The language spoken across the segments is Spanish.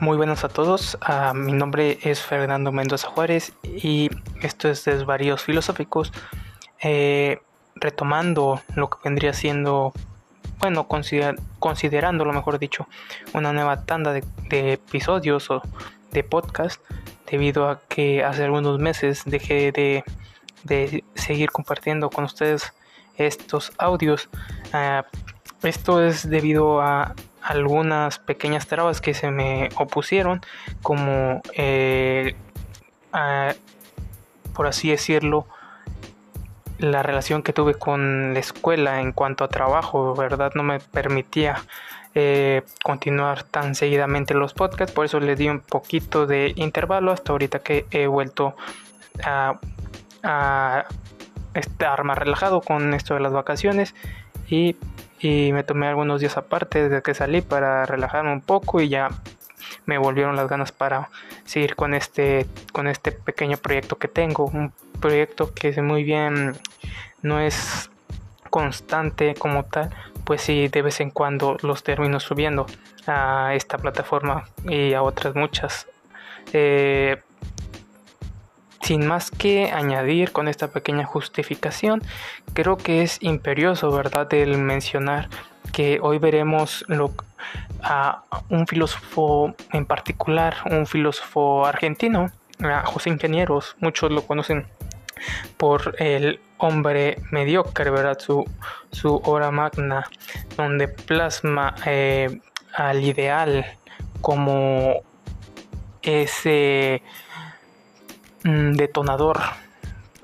Muy buenas a todos, mi nombre es Fernando Mendoza Juárez y esto es Desvaríos Filosóficos, eh, retomando lo que vendría siendo, bueno, consider considerando lo mejor dicho, una nueva tanda de, episodios o de podcast, debido a que hace algunos meses dejé de, de seguir compartiendo con ustedes estos audios. Uh, esto es debido a algunas pequeñas trabas que se me opusieron, como eh, por así decirlo, la relación que tuve con la escuela en cuanto a trabajo, ¿verdad? No me permitía eh, continuar tan seguidamente los podcasts, por eso le di un poquito de intervalo hasta ahorita que he vuelto a estar más relajado con esto de las vacaciones y y me tomé algunos días aparte desde que salí para relajarme un poco y ya me volvieron las ganas para seguir con este con este pequeño proyecto que tengo. Un proyecto que muy bien no es constante como tal pues sí de vez en cuando los termino subiendo a esta plataforma y a otras muchas. Eh, sin más que añadir con esta pequeña justificación, creo que es imperioso, ¿verdad?, el mencionar que hoy veremos a un filósofo en particular, un filósofo argentino, a José Ingenieros, muchos lo conocen por el hombre mediocre, ¿verdad? Su, su obra magna, donde plasma eh, al ideal como ese detonador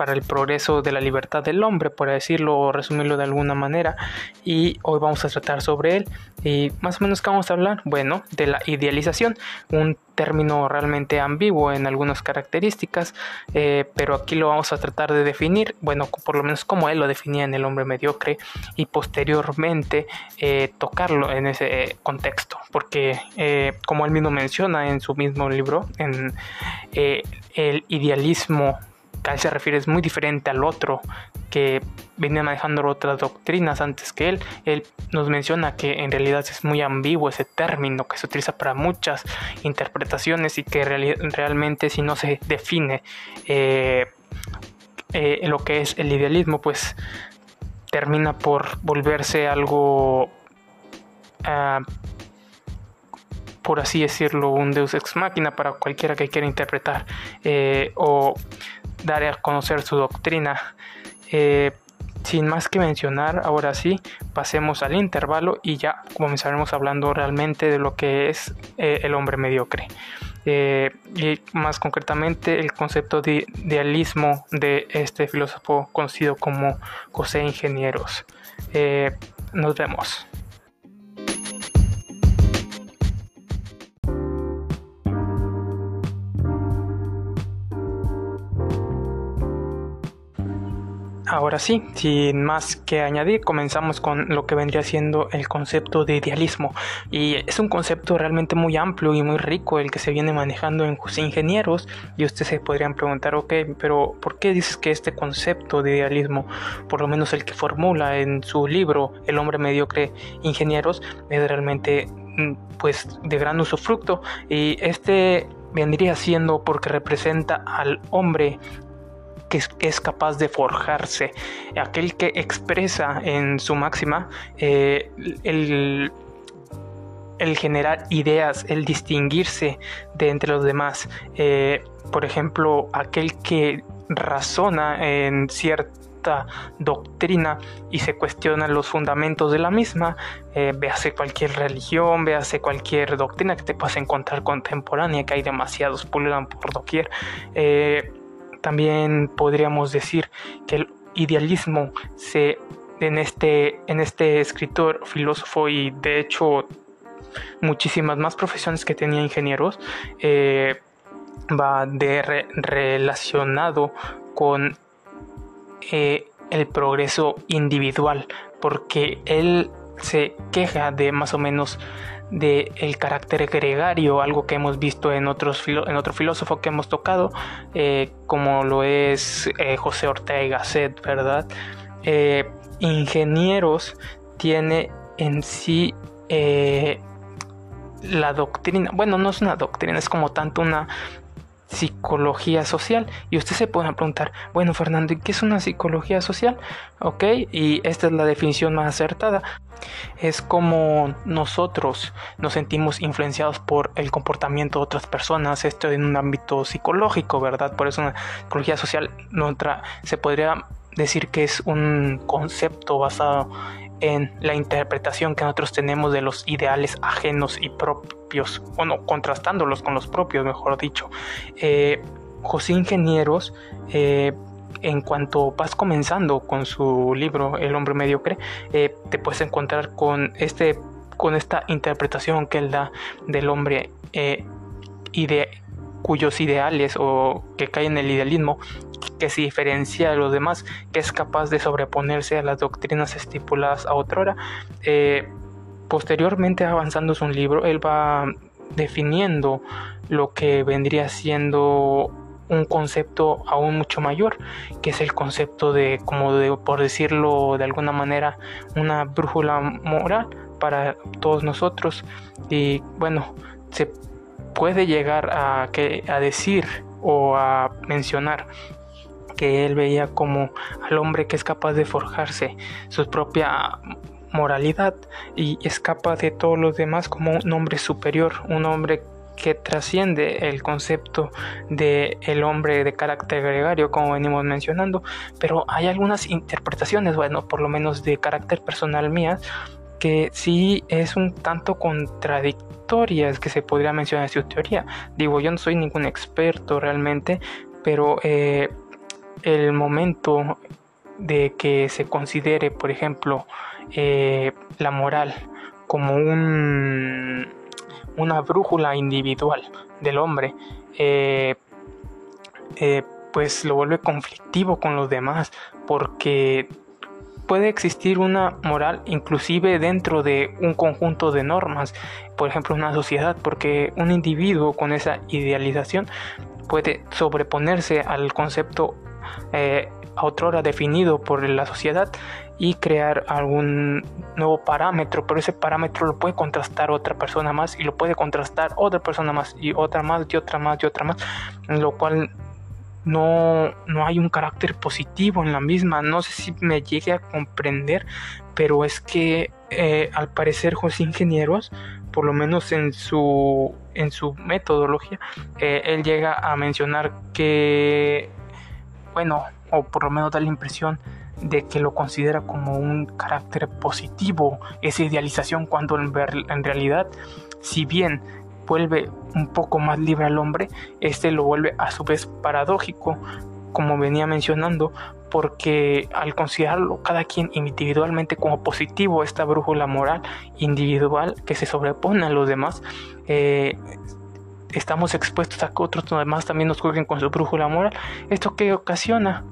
para el progreso de la libertad del hombre, por decirlo o resumirlo de alguna manera. Y hoy vamos a tratar sobre él. Y más o menos, ¿qué vamos a hablar? Bueno, de la idealización, un término realmente ambiguo en algunas características, eh, pero aquí lo vamos a tratar de definir, bueno, por lo menos como él lo definía en El hombre mediocre, y posteriormente eh, tocarlo en ese contexto, porque eh, como él mismo menciona en su mismo libro, en el idealismo que a él se refiere es muy diferente al otro que venía manejando otras doctrinas antes que él. Él nos menciona que en realidad es muy ambiguo ese término que se utiliza para muchas interpretaciones y que realmente si no se define eh, eh, lo que es el idealismo, pues termina por volverse algo, uh, por así decirlo, un deus ex machina para cualquiera que quiera interpretar eh, o dar a conocer su doctrina. Eh, sin más que mencionar, ahora sí, pasemos al intervalo y ya comenzaremos hablando realmente de lo que es eh, el hombre mediocre. Eh, y más concretamente el concepto de idealismo de este filósofo conocido como José Ingenieros. nos vemos. Ahora sí, sin más que añadir, comenzamos con lo que vendría siendo el concepto de idealismo. Y es un concepto realmente muy amplio y muy rico el que se viene manejando en Ingenieros. Y ustedes se podrían preguntar, ok, pero ¿por qué dices que este concepto de idealismo, por lo menos el que formula en su libro El hombre mediocre ingenieros, es realmente mm, pues de gran usufructo? Y este vendría siendo porque representa al hombre que es, capaz de forjarse, aquel que expresa en su máxima eh, el, generar ideas, el distinguirse de entre los demás. Eh, por ejemplo, aquel que razona en cierta doctrina y se cuestiona los fundamentos de la misma, eh, véase cualquier religión, véase cualquier doctrina que te puedas encontrar contemporánea, que hay demasiados, pululan por doquier. También podríamos decir que el idealismo se en este, en este escritor, filósofo y de hecho muchísimas más profesiones que tenía ingenieros, eh, va de relacionado con eh, el progreso individual, porque él se queja de más o menos de el carácter gregario, algo que hemos visto en, en otro filósofo que hemos tocado, eh, como lo es eh, José Ortega y Gasset, ¿verdad? Eh, ingenieros tiene en sí la doctrina, bueno, no es una doctrina, es como tanto una psicología social. Y usted se puede preguntar, bueno, Fernando, ¿qué es una psicología social? Ok, y esta es la definición más acertada. Es como nosotros nos sentimos influenciados por el comportamiento de otras personas, esto en un ámbito psicológico, ¿verdad? Por eso una psicología social otra se podría decir que es un concepto basado en la interpretación que nosotros tenemos de los ideales ajenos y propios, bueno, contrastándolos con los propios, mejor dicho. Eh, José Ingenieros, eh, en cuanto vas comenzando con su libro El hombre mediocre, eh, te puedes encontrar con, este, con esta interpretación que él da del hombre y de cuyos ideales o que caen en el idealismo que se diferencia de los demás, que es capaz de sobreponerse a las doctrinas estipuladas a otra hora. Eh, posteriormente, avanzando su libro, él va definiendo lo que vendría siendo un concepto aún mucho mayor, que es el concepto de, como de, por decirlo de alguna manera, una brújula moral para todos nosotros. Y bueno, se puede llegar a, que, a decir o a mencionar que él veía como al hombre que es capaz de forjarse su propia moralidad y escapa de todos los demás como un hombre superior, un hombre que trasciende el concepto de el hombre de carácter gregario como venimos mencionando. Pero hay algunas interpretaciones bueno por lo menos de carácter personal mías que sí es un tanto contradictorias que se podría mencionar en su teoría. Digo yo no soy ningún experto realmente pero eh, el momento de que se considere, por ejemplo, eh, la moral como un, una brújula individual del hombre, eh, pues lo vuelve conflictivo con los demás, porque puede existir una moral inclusive dentro de un conjunto de normas, por ejemplo una sociedad, porque un individuo con esa idealización puede sobreponerse al concepto eh, a otra hora definido por la sociedad y crear algún nuevo parámetro, pero ese parámetro lo puede contrastar otra persona más y lo puede contrastar otra persona más y otra más y otra más y otra más, lo cual no, no hay un carácter positivo en la misma. No sé si me llegue a comprender, pero es que eh, al parecer José Ingenieros, por lo menos en su, en su metodología, eh, él llega a mencionar que bueno, o por lo menos da la impresión de que lo considera como un carácter positivo, esa idealización, cuando en, en realidad, si bien vuelve un poco más libre al hombre, este lo vuelve a su vez paradójico, como venía mencionando, porque al considerarlo cada quien individualmente como positivo, esta brújula moral individual que se sobrepone a los demás, eh, estamos expuestos a que otros demás también nos jueguen con su brújula moral. ¿Esto qué ocasiona?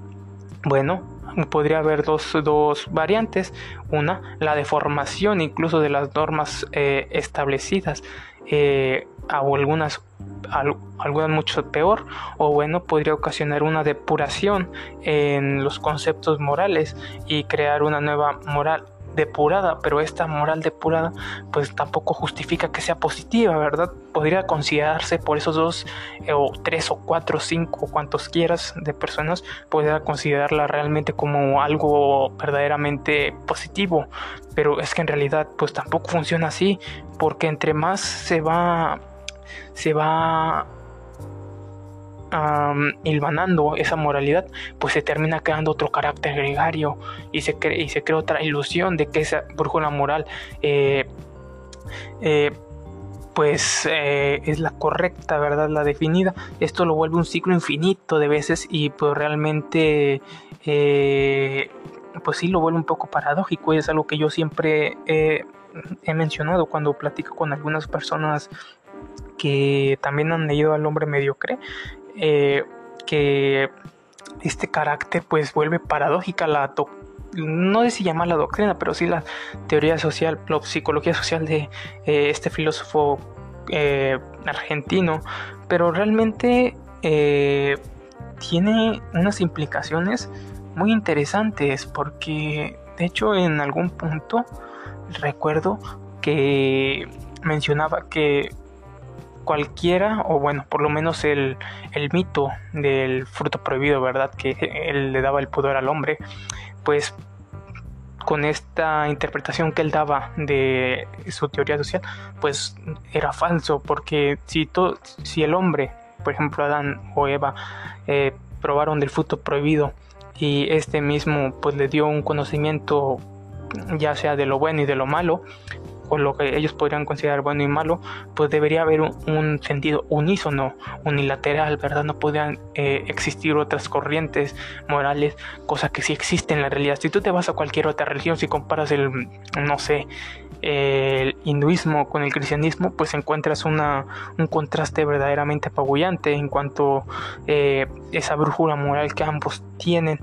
Bueno, podría haber dos, dos variantes. Una, la deformación incluso de las normas eh, establecidas. Eh, o algunas, algunas mucho peor, o bueno, podría ocasionar una depuración en los conceptos morales y crear una nueva moral depurada, pero esta moral depurada pues tampoco justifica que sea positiva, ¿verdad? Podría considerarse por esos dos eh, o tres o cuatro, cinco, cuantos quieras de personas, podría considerarla realmente como algo verdaderamente positivo, pero es que en realidad pues tampoco funciona así, porque entre más se va se va um, esa moralidad, pues se termina creando otro carácter gregario y se, y se crea otra ilusión de que esa brújula moral eh, eh, pues eh, es la correcta, ¿verdad? La definida. Esto lo vuelve un ciclo infinito de veces y pues realmente pues sí lo vuelve un poco paradójico y es algo que yo siempre he mencionado cuando platico con algunas personas que también han leído al hombre mediocre eh, que este carácter pues vuelve paradójica la no sé si llama la doctrina, pero sí la teoría social, la psicología social de eh, este filósofo eh, argentino, pero realmente tiene unas implicaciones muy interesantes porque de hecho en algún punto recuerdo que mencionaba que cualquiera, o bueno, por lo menos el, el mito del fruto prohibido, ¿verdad? Que él le daba el pudor al hombre, pues con esta interpretación que él daba de su teoría social, pues era falso, porque si, todo, si el hombre, por ejemplo Adán o Eva, eh, probaron del fruto prohibido y este mismo pues le dio un conocimiento ya sea de lo bueno y de lo malo, o lo que ellos podrían considerar bueno y malo, pues debería haber un, sentido unísono, unilateral, ¿verdad? No podrían eh, existir otras corrientes morales, cosa que sí existe en la realidad. Si tú te vas a cualquier otra religión, si comparas el, no sé, el hinduismo con el cristianismo, pues encuentras una, un contraste verdaderamente apabullante en cuanto eh, esa brújula moral que ambos tienen.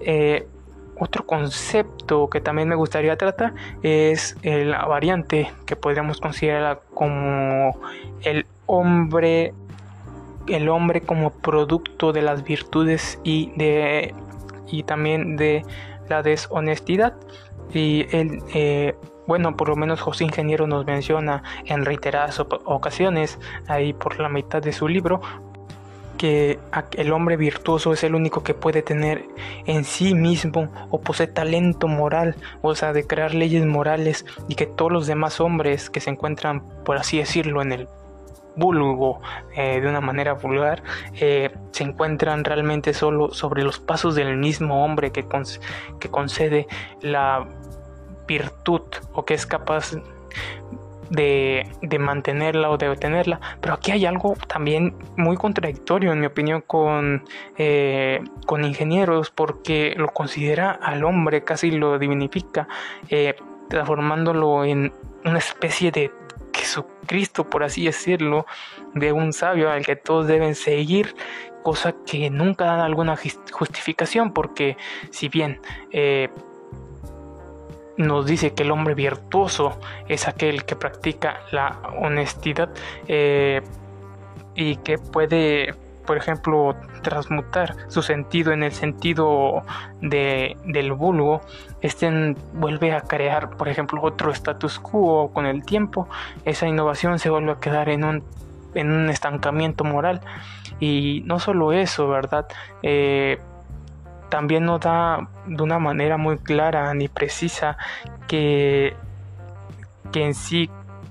Eh, otro concepto que también me gustaría tratar es la variante que podríamos considerar como el hombre el hombre como producto de las virtudes y de y también de la deshonestidad. Y el eh, bueno, por lo menos José Ingeniero nos menciona en reiteradas ocasiones, ahí por la mitad de su libro, que el hombre virtuoso es el único que puede tener en sí mismo o posee talento moral, o sea, de crear leyes morales y que todos los demás hombres que se encuentran, por así decirlo, en el vulgo eh, de una manera vulgar eh, se encuentran realmente solo sobre los pasos del mismo hombre que, que concede la virtud o que es capaz de, mantenerla o de obtenerla. Pero aquí hay algo también muy contradictorio, en mi opinión, con, eh, con ingenieros, porque lo considera al hombre, casi lo divinifica, eh, transformándolo en una especie de Jesucristo, por así decirlo, de un sabio al que todos deben seguir, cosa que nunca da alguna justificación, porque si bien eh, nos dice que el hombre virtuoso es aquel que practica la honestidad eh, y que puede, por ejemplo, transmutar su sentido en el sentido de, del vulgo, este vuelve a crear, por ejemplo, otro status quo con el tiempo, esa innovación se vuelve a quedar en un, en un estancamiento moral. Y no solo eso, ¿verdad? Eh, también no da de una manera muy clara ni precisa que, que en sí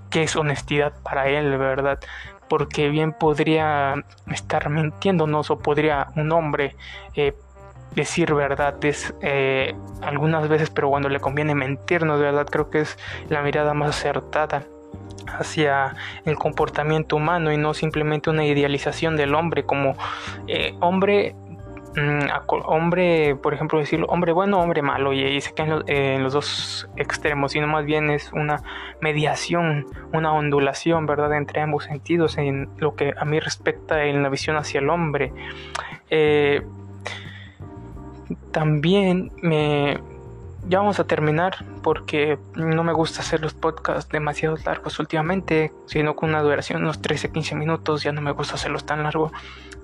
que es honestidad para él, ¿verdad? Porque bien podría estar mintiéndonos o podría un hombre eh, decir verdades eh, algunas veces, pero cuando le conviene mentirnos, ¿verdad? Creo que es la mirada más acertada hacia el comportamiento humano y no simplemente una idealización del hombre como eh, hombre hombre, por ejemplo, decirlo hombre bueno, hombre malo, y ahí se quedan en los, dos extremos, sino más bien es una mediación, una ondulación, ¿verdad?, entre ambos sentidos en lo que a mí respecta en la visión hacia el hombre. Eh, también me, ya vamos a terminar porque no me gusta hacer los podcasts demasiado largos últimamente, sino con una duración de unos 13-15 minutos, ya no me gusta hacerlos tan largos.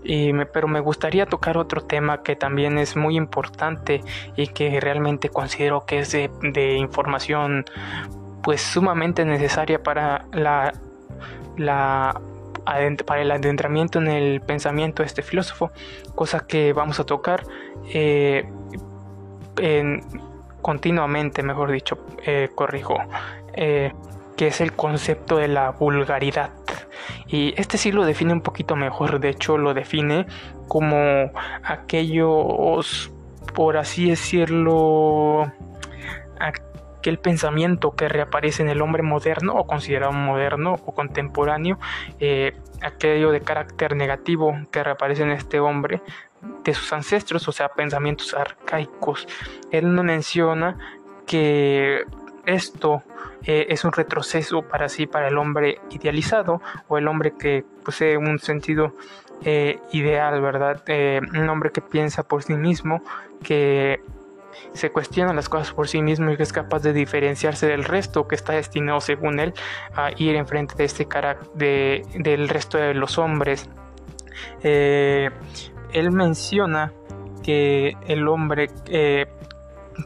Y pero me gustaría tocar otro tema que también es muy importante y que realmente considero que es de, información pues sumamente necesaria para la, la para el adentramiento en el pensamiento de este filósofo, cosa que vamos a tocar eh, en continuamente, mejor dicho, eh, corrijo, eh, que es el concepto de la vulgaridad. Y este sí lo define un poquito mejor, de hecho lo define como aquellos, por así decirlo, aquel pensamiento que reaparece en el hombre moderno o considerado moderno o contemporáneo, eh, aquello de carácter negativo que reaparece en este hombre de sus ancestros, o sea, pensamientos arcaicos. Él no menciona que esto eh, es un retroceso para sí, para el hombre idealizado o el hombre que posee un sentido eh, ideal, ¿verdad? Eh, un hombre que piensa por sí mismo, que se cuestiona las cosas por sí mismo y que es capaz de diferenciarse del resto, que está destinado, según él, a ir enfrente de este de, del resto de los hombres él menciona que el hombre eh,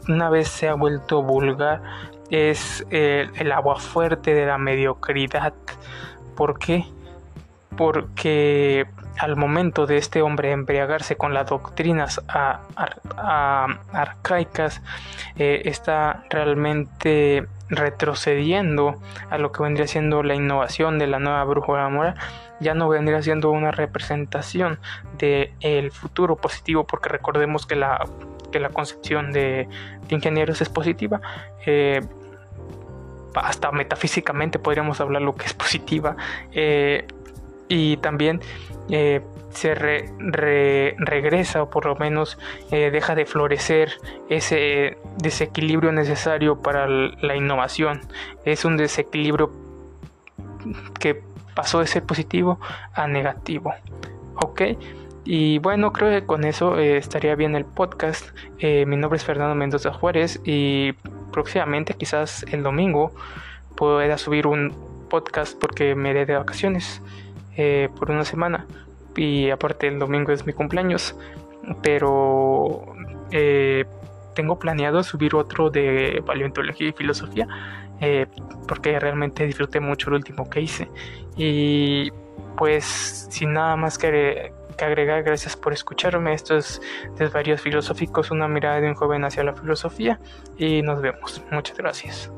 una vez se ha vuelto vulgar es el, el agua fuerte de la mediocridad. ¿Por qué? Porque al momento de este hombre embriagarse con las doctrinas arcaicas, eh, está realmente retrocediendo a lo que vendría siendo la innovación de la nueva brújula moral ya no vendría siendo una representación del el futuro positivo porque recordemos que la, que la concepción de, ingenieros es positiva eh, hasta metafísicamente podríamos hablar lo que es positiva eh, y también eh, se regresa o por lo menos eh, deja de florecer ese desequilibrio necesario para la innovación. Es un desequilibrio que pasó de ser positivo a negativo. ¿Ok? Y bueno, creo que con eso eh, estaría bien el podcast. mi nombre es Fernando Mendoza Juárez y próximamente, quizás el domingo, pueda subir un podcast porque me iré de vacaciones. Eh, por una semana. Y aparte el domingo es mi cumpleaños pero eh, tengo planeado subir otro de paleontología y filosofía eh, porque realmente disfruté mucho el último que hice. Y pues sin nada más que, que agregar gracias por escucharme. Estos desvaríos filosóficos una mirada de un joven hacia la filosofía y nos vemos. Muchas gracias